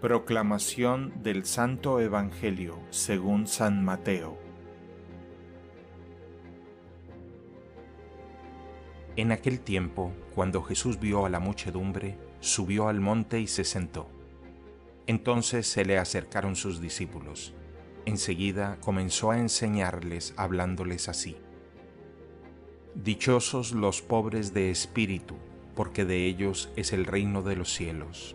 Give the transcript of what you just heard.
Proclamación del Santo Evangelio según San Mateo. En aquel tiempo, cuando Jesús vio a la muchedumbre, subió al monte y se sentó. Entonces se le acercaron sus discípulos. Enseguida comenzó a enseñarles hablándoles así. Dichosos los pobres de espíritu, porque de ellos es el reino de los cielos.